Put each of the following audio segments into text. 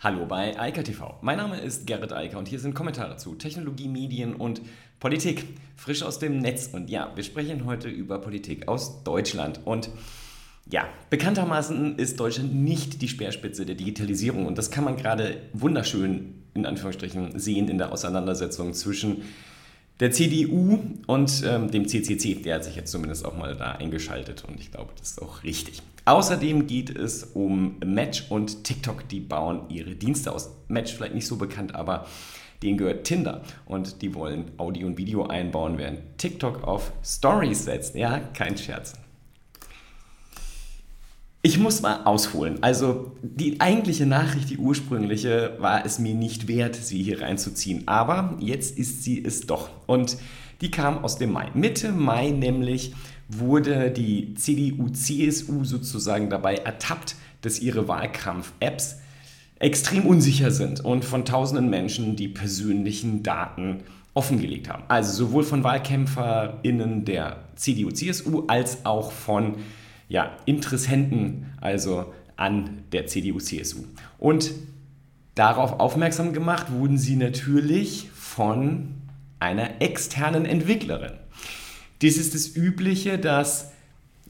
Hallo bei Eika TV. Mein Name ist Gerrit Eiker und hier sind Kommentare zu Technologie, Medien und Politik. Frisch aus dem Netz. Und ja, wir sprechen heute über Politik aus Deutschland. Und ja, bekanntermaßen ist Deutschland nicht die Speerspitze der Digitalisierung. Und das kann man gerade wunderschön in Anführungsstrichen sehen in der Auseinandersetzung zwischen der CDU und ähm, dem CCC. Der hat sich jetzt zumindest auch mal da eingeschaltet und ich glaube, das ist auch richtig. Außerdem geht es um Match und TikTok, die bauen ihre Dienste aus. Match vielleicht nicht so bekannt, aber denen gehört Tinder und die wollen Audio und Video einbauen, während TikTok auf Stories setzt. Ja, kein Scherz. Ich muss mal ausholen. Also die eigentliche Nachricht, die ursprüngliche, war es mir nicht wert, sie hier reinzuziehen. Aber jetzt ist sie es doch. Und die kam aus dem Mai. Mitte Mai nämlich wurde die CDU-CSU sozusagen dabei ertappt, dass ihre Wahlkampf-Apps extrem unsicher sind und von tausenden Menschen die persönlichen Daten offengelegt haben. Also sowohl von WahlkämpferInnen der CDU-CSU als auch von ja, Interessenten, also an der CDU-CSU. Und darauf aufmerksam gemacht wurden sie natürlich von einer externen Entwicklerin. Dies ist das Übliche, dass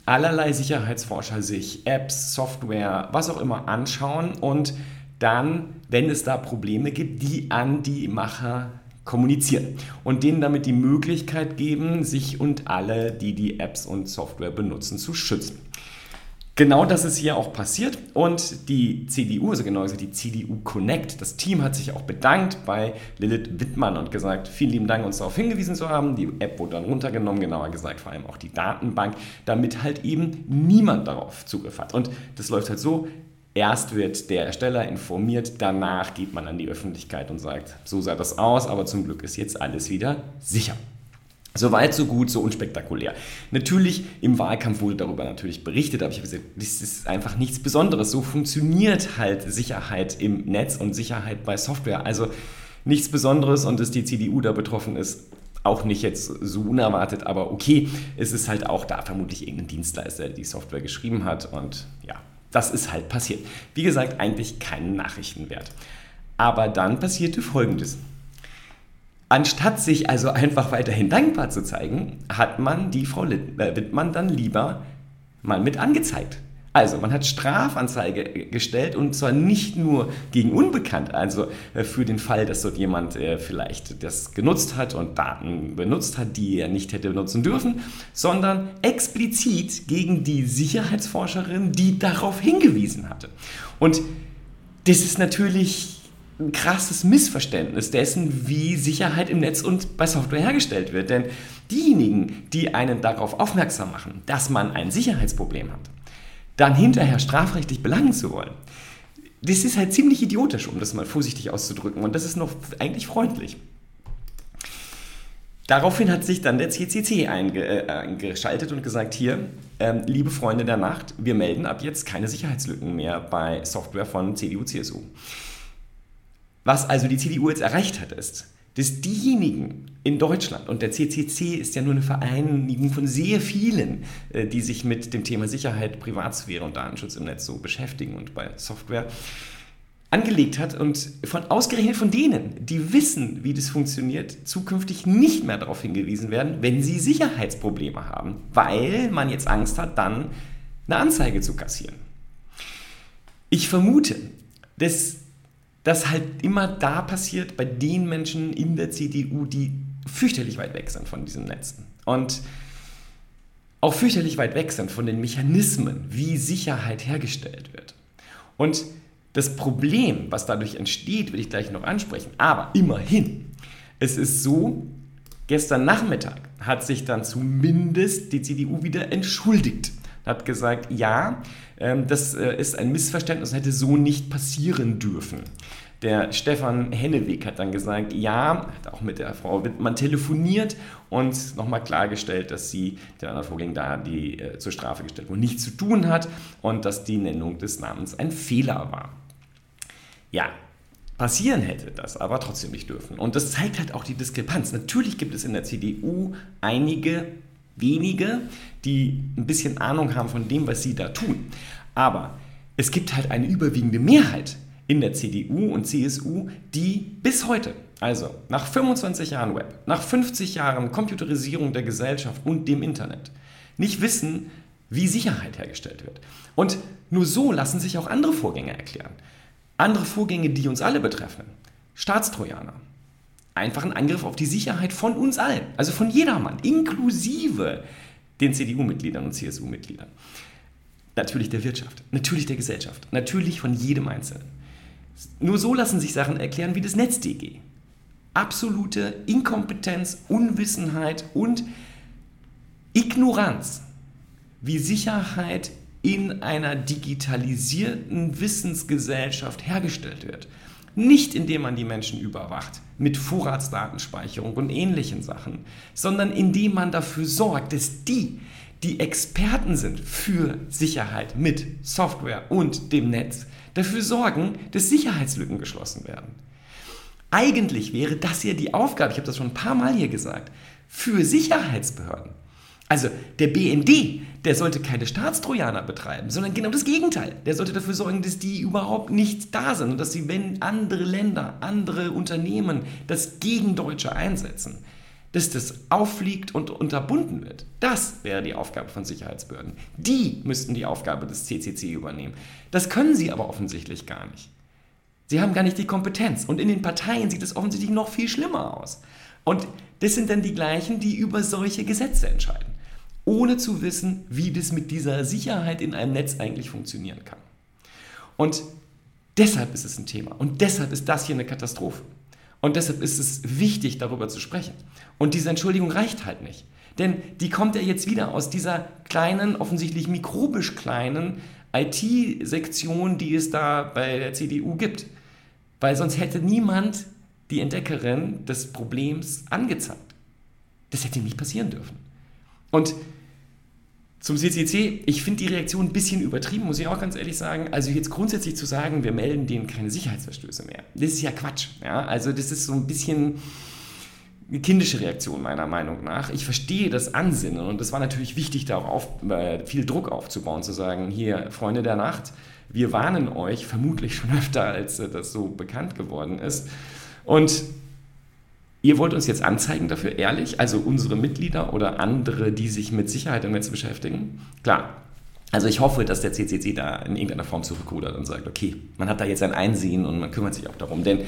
allerlei Sicherheitsforscher sich Apps, Software, was auch immer anschauen und dann, wenn es da Probleme gibt, die an die Macher kommunizieren und denen damit die Möglichkeit geben, sich und alle, die die Apps und Software benutzen, zu schützen. Genau das ist hier auch passiert und die CDU, also genau gesagt die CDU Connect, das Team hat sich auch bedankt bei Lilith Wittmann und gesagt, vielen lieben Dank, uns darauf hingewiesen zu haben. Die App wurde dann runtergenommen, genauer gesagt vor allem auch die Datenbank, damit halt eben niemand darauf Zugriff hat. Und das läuft halt so, Erst wird der Ersteller informiert, danach geht man an die Öffentlichkeit und sagt, so sah das aus, aber zum Glück ist jetzt alles wieder sicher. Soweit, so gut, so unspektakulär. Natürlich, im Wahlkampf wurde darüber natürlich berichtet, aber ich habe gesagt, das ist einfach nichts Besonderes. So funktioniert halt Sicherheit im Netz und Sicherheit bei Software. Also nichts Besonderes und dass die CDU da betroffen ist, auch nicht jetzt so unerwartet, aber okay, es ist halt auch da vermutlich irgendein Dienstleister, der die Software geschrieben hat und ja, das ist halt passiert. Wie gesagt, eigentlich keinen Nachrichtenwert. Aber dann passierte Folgendes. Anstatt sich also einfach weiterhin dankbar zu zeigen, hat man die Frau äh, Wittmann dann lieber mal mit angezeigt. Also, man hat Strafanzeige gestellt und zwar nicht nur gegen Unbekannt, also äh, für den Fall, dass dort jemand äh, vielleicht das genutzt hat und Daten benutzt hat, die er nicht hätte benutzen dürfen, sondern explizit gegen die Sicherheitsforscherin, die darauf hingewiesen hatte. Und das ist natürlich ein krasses Missverständnis dessen, wie Sicherheit im Netz und bei Software hergestellt wird. Denn diejenigen, die einen darauf aufmerksam machen, dass man ein Sicherheitsproblem hat, dann hinterher strafrechtlich belangen zu wollen, das ist halt ziemlich idiotisch, um das mal vorsichtig auszudrücken. Und das ist noch eigentlich freundlich. Daraufhin hat sich dann der CCC äh, eingeschaltet und gesagt, hier, ähm, liebe Freunde der Nacht, wir melden ab jetzt keine Sicherheitslücken mehr bei Software von CDU, CSU. Was also die CDU jetzt erreicht hat, ist, dass diejenigen in Deutschland, und der CCC ist ja nur eine Vereinigung von sehr vielen, äh, die sich mit dem Thema Sicherheit, Privatsphäre und Datenschutz im Netz so beschäftigen und bei Software, angelegt hat und von ausgerechnet von denen, die wissen, wie das funktioniert, zukünftig nicht mehr darauf hingewiesen werden, wenn sie Sicherheitsprobleme haben, weil man jetzt Angst hat, dann eine Anzeige zu kassieren. Ich vermute, dass das halt immer da passiert bei den Menschen in der CDU, die fürchterlich weit weg sind von diesen Netzen. Und auch fürchterlich weit weg sind von den Mechanismen, wie Sicherheit hergestellt wird. Und das Problem, was dadurch entsteht, will ich gleich noch ansprechen. Aber immerhin, es ist so, gestern Nachmittag hat sich dann zumindest die CDU wieder entschuldigt. Hat gesagt, ja, ähm, das äh, ist ein Missverständnis, hätte so nicht passieren dürfen. Der Stefan Henneweg hat dann gesagt, ja, hat auch mit der Frau Wittmann telefoniert und nochmal klargestellt, dass sie den anderen Vorgängen da die äh, zur Strafe gestellt wurde, nichts zu tun hat und dass die Nennung des Namens ein Fehler war. Ja, passieren hätte das aber trotzdem nicht dürfen. Und das zeigt halt auch die Diskrepanz. Natürlich gibt es in der CDU einige wenige, die ein bisschen Ahnung haben von dem, was sie da tun. Aber es gibt halt eine überwiegende Mehrheit in der CDU und CSU, die bis heute, also nach 25 Jahren Web, nach 50 Jahren Computerisierung der Gesellschaft und dem Internet, nicht wissen, wie Sicherheit hergestellt wird. Und nur so lassen sich auch andere Vorgänge erklären. Andere Vorgänge, die uns alle betreffen. Staatstrojaner. Einfach ein Angriff auf die Sicherheit von uns allen, also von jedermann, inklusive den CDU-Mitgliedern und CSU-Mitgliedern. Natürlich der Wirtschaft, natürlich der Gesellschaft, natürlich von jedem Einzelnen. Nur so lassen sich Sachen erklären wie das NetzDG. Absolute Inkompetenz, Unwissenheit und Ignoranz, wie Sicherheit in einer digitalisierten Wissensgesellschaft hergestellt wird. Nicht indem man die Menschen überwacht mit Vorratsdatenspeicherung und ähnlichen Sachen, sondern indem man dafür sorgt, dass die, die Experten sind für Sicherheit mit Software und dem Netz, dafür sorgen, dass Sicherheitslücken geschlossen werden. Eigentlich wäre das ja die Aufgabe, ich habe das schon ein paar Mal hier gesagt, für Sicherheitsbehörden. Also der BND, der sollte keine Staatstrojaner betreiben, sondern genau das Gegenteil. Der sollte dafür sorgen, dass die überhaupt nicht da sind und dass sie, wenn andere Länder, andere Unternehmen das gegen Deutsche einsetzen, dass das auffliegt und unterbunden wird. Das wäre die Aufgabe von Sicherheitsbehörden. Die müssten die Aufgabe des CCC übernehmen. Das können sie aber offensichtlich gar nicht. Sie haben gar nicht die Kompetenz. Und in den Parteien sieht es offensichtlich noch viel schlimmer aus. Und das sind dann die gleichen, die über solche Gesetze entscheiden ohne zu wissen, wie das mit dieser Sicherheit in einem Netz eigentlich funktionieren kann. Und deshalb ist es ein Thema. Und deshalb ist das hier eine Katastrophe. Und deshalb ist es wichtig, darüber zu sprechen. Und diese Entschuldigung reicht halt nicht. Denn die kommt ja jetzt wieder aus dieser kleinen, offensichtlich mikrobisch kleinen IT-Sektion, die es da bei der CDU gibt. Weil sonst hätte niemand die Entdeckerin des Problems angezeigt. Das hätte nicht passieren dürfen. Und zum CCC, ich finde die Reaktion ein bisschen übertrieben, muss ich auch ganz ehrlich sagen. Also jetzt grundsätzlich zu sagen, wir melden denen keine Sicherheitsverstöße mehr, das ist ja Quatsch. Ja? Also das ist so ein bisschen eine kindische Reaktion meiner Meinung nach. Ich verstehe das Ansinnen und es war natürlich wichtig, da auch auf, äh, viel Druck aufzubauen, zu sagen, hier, Freunde der Nacht, wir warnen euch, vermutlich schon öfter, als äh, das so bekannt geworden ist. Und Ihr wollt uns jetzt anzeigen dafür, ehrlich, also unsere Mitglieder oder andere, die sich mit Sicherheit im Netz beschäftigen? Klar. Also ich hoffe, dass der CCC da in irgendeiner Form zurückrudert und sagt, okay, man hat da jetzt ein Einsehen und man kümmert sich auch darum. Denn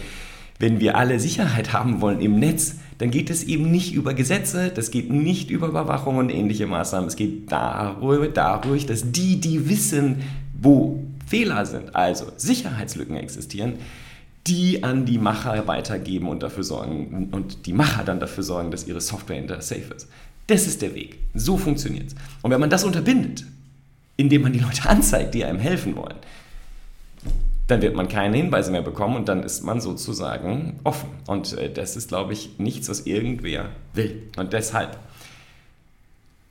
wenn wir alle Sicherheit haben wollen im Netz, dann geht es eben nicht über Gesetze, das geht nicht über Überwachung und ähnliche Maßnahmen. Es geht darüber, dadurch, dass die, die wissen, wo Fehler sind, also Sicherheitslücken existieren, die an die Macher weitergeben und dafür sorgen und die Macher dann dafür sorgen, dass ihre Software hinter safe ist. Das ist der Weg. So funktioniert es. Und wenn man das unterbindet, indem man die Leute anzeigt, die einem helfen wollen, dann wird man keine Hinweise mehr bekommen und dann ist man sozusagen offen. Und äh, das ist, glaube ich, nichts, was irgendwer will. Und deshalb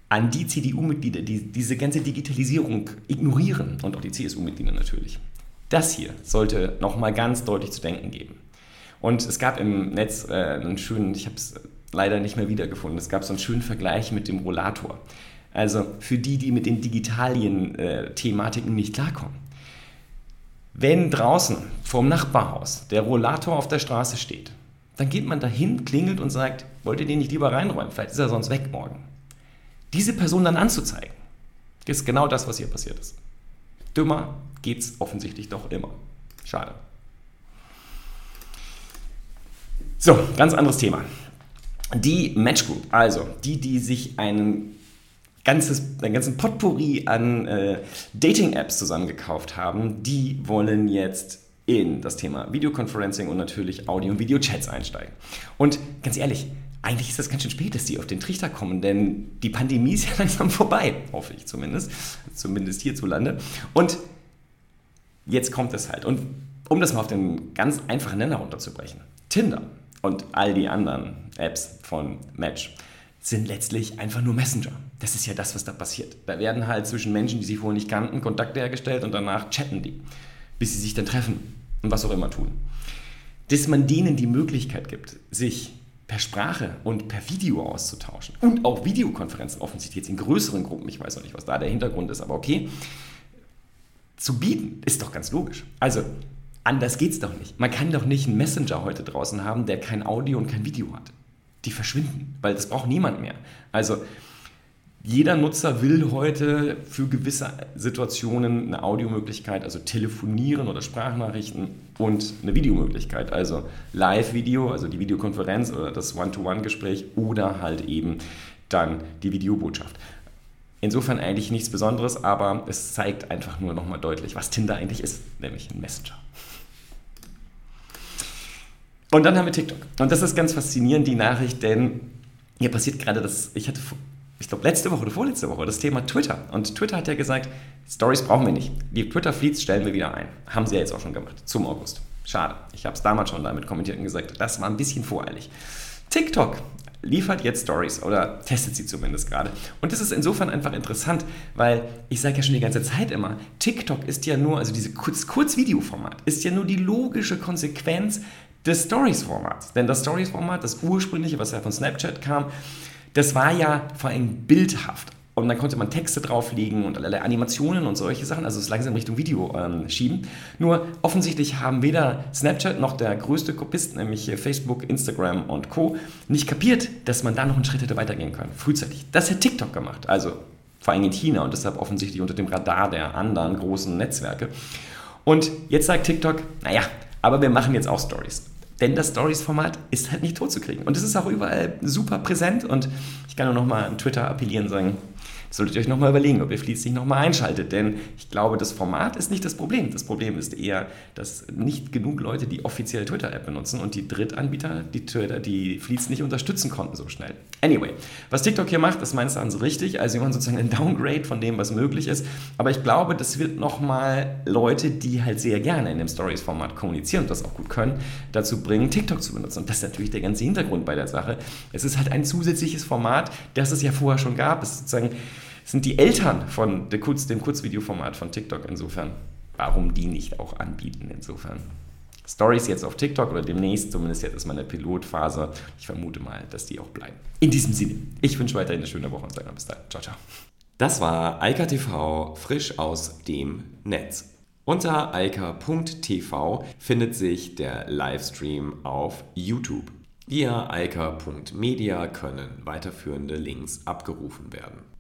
an die CDU-Mitglieder, die diese ganze Digitalisierung ignorieren und auch die CSU-Mitglieder natürlich. Das hier sollte nochmal ganz deutlich zu denken geben. Und es gab im Netz äh, einen schönen, ich habe es leider nicht mehr wiedergefunden, es gab so einen schönen Vergleich mit dem Rollator. Also für die, die mit den Digitalien-Thematiken äh, nicht klarkommen. Wenn draußen vorm Nachbarhaus der Rollator auf der Straße steht, dann geht man dahin, klingelt und sagt, wollt ihr den nicht lieber reinräumen? Vielleicht ist er sonst weg morgen. Diese Person dann anzuzeigen, ist genau das, was hier passiert ist. Dümmer geht es offensichtlich doch immer. Schade. So, ganz anderes Thema. Die Match Group, also die, die sich einen ganzes, einen ganzen Potpourri an äh, Dating-Apps zusammengekauft haben, die wollen jetzt in das Thema Videoconferencing und natürlich Audio- und Videochats einsteigen. Und ganz ehrlich, eigentlich ist das ganz schön spät, dass die auf den Trichter kommen, denn die Pandemie ist ja langsam vorbei, hoffe ich zumindest, zumindest hierzulande. Und jetzt kommt es halt. Und um das mal auf den ganz einfachen Nenner runterzubrechen, Tinder und all die anderen Apps von Match sind letztlich einfach nur Messenger. Das ist ja das, was da passiert. Da werden halt zwischen Menschen, die sie vorher nicht kannten, Kontakte hergestellt und danach chatten die, bis sie sich dann treffen und was auch immer tun. Dass man denen die Möglichkeit gibt, sich per Sprache und per Video auszutauschen und auch Videokonferenzen offensichtlich jetzt in größeren Gruppen, ich weiß noch nicht, was da der Hintergrund ist, aber okay, zu bieten, ist doch ganz logisch. Also anders geht's doch nicht. Man kann doch nicht einen Messenger heute draußen haben, der kein Audio und kein Video hat. Die verschwinden, weil das braucht niemand mehr. Also jeder Nutzer will heute für gewisse Situationen eine Audiomöglichkeit, also telefonieren oder Sprachnachrichten und eine Videomöglichkeit, also Live-Video, also die Videokonferenz oder das One-to-One-Gespräch oder halt eben dann die Videobotschaft. Insofern eigentlich nichts Besonderes, aber es zeigt einfach nur nochmal deutlich, was Tinder eigentlich ist, nämlich ein Messenger. Und dann haben wir TikTok. Und das ist ganz faszinierend, die Nachricht, denn hier passiert gerade das, ich hatte, ich glaube, letzte Woche oder vorletzte Woche das Thema Twitter. Und Twitter hat ja gesagt, Stories brauchen wir nicht. Die Twitter-Fleets stellen wir wieder ein. Haben sie ja jetzt auch schon gemacht, zum August. Schade. Ich habe es damals schon damit kommentiert und gesagt, das war ein bisschen voreilig. TikTok liefert jetzt Stories oder testet sie zumindest gerade. Und das ist insofern einfach interessant, weil ich sage ja schon die ganze Zeit immer, TikTok ist ja nur, also dieses Kurz Kurzvideoformat, ist ja nur die logische Konsequenz des Stories-Formats. Denn das Stories-Format, das ursprüngliche, was ja von Snapchat kam, das war ja vor allem bildhaft. Und dann konnte man Texte drauflegen und allerlei Animationen und solche Sachen, also es langsam Richtung Video ähm, schieben. Nur offensichtlich haben weder Snapchat noch der größte Kopist, nämlich Facebook, Instagram und Co., nicht kapiert, dass man da noch einen Schritt hätte weitergehen können, frühzeitig. Das hat TikTok gemacht, also vor allem in China und deshalb offensichtlich unter dem Radar der anderen großen Netzwerke. Und jetzt sagt TikTok, naja, aber wir machen jetzt auch Stories. Denn das Stories-Format ist halt nicht tot zu kriegen. Und es ist auch überall super präsent. Und ich kann nur noch mal an Twitter appellieren sagen, solltet ihr euch nochmal überlegen, ob ihr Fleets nicht nochmal einschaltet. Denn ich glaube, das Format ist nicht das Problem. Das Problem ist eher, dass nicht genug Leute die offizielle Twitter-App benutzen und die Drittanbieter die, Twitter, die Fleets nicht unterstützen konnten so schnell. Anyway, was TikTok hier macht, ist meines Erachtens richtig. Also sie machen sozusagen ein Downgrade von dem, was möglich ist. Aber ich glaube, das wird nochmal Leute, die halt sehr gerne in dem Stories-Format kommunizieren und das auch gut können, dazu bringen, TikTok zu benutzen. Und das ist natürlich der ganze Hintergrund bei der Sache. Es ist halt ein zusätzliches Format, das es ja vorher schon gab. Es ist sozusagen sind die Eltern von dem Kurzvideoformat von TikTok insofern. Warum die nicht auch anbieten insofern? Stories jetzt auf TikTok oder demnächst, zumindest jetzt ist meine Pilotphase. Ich vermute mal, dass die auch bleiben. In diesem Sinne, ich wünsche weiterhin eine schöne Woche und sage bis dann. Ciao, ciao. Das war Eika TV frisch aus dem Netz. Unter eika.tv findet sich der Livestream auf YouTube. Via eika.media können weiterführende Links abgerufen werden.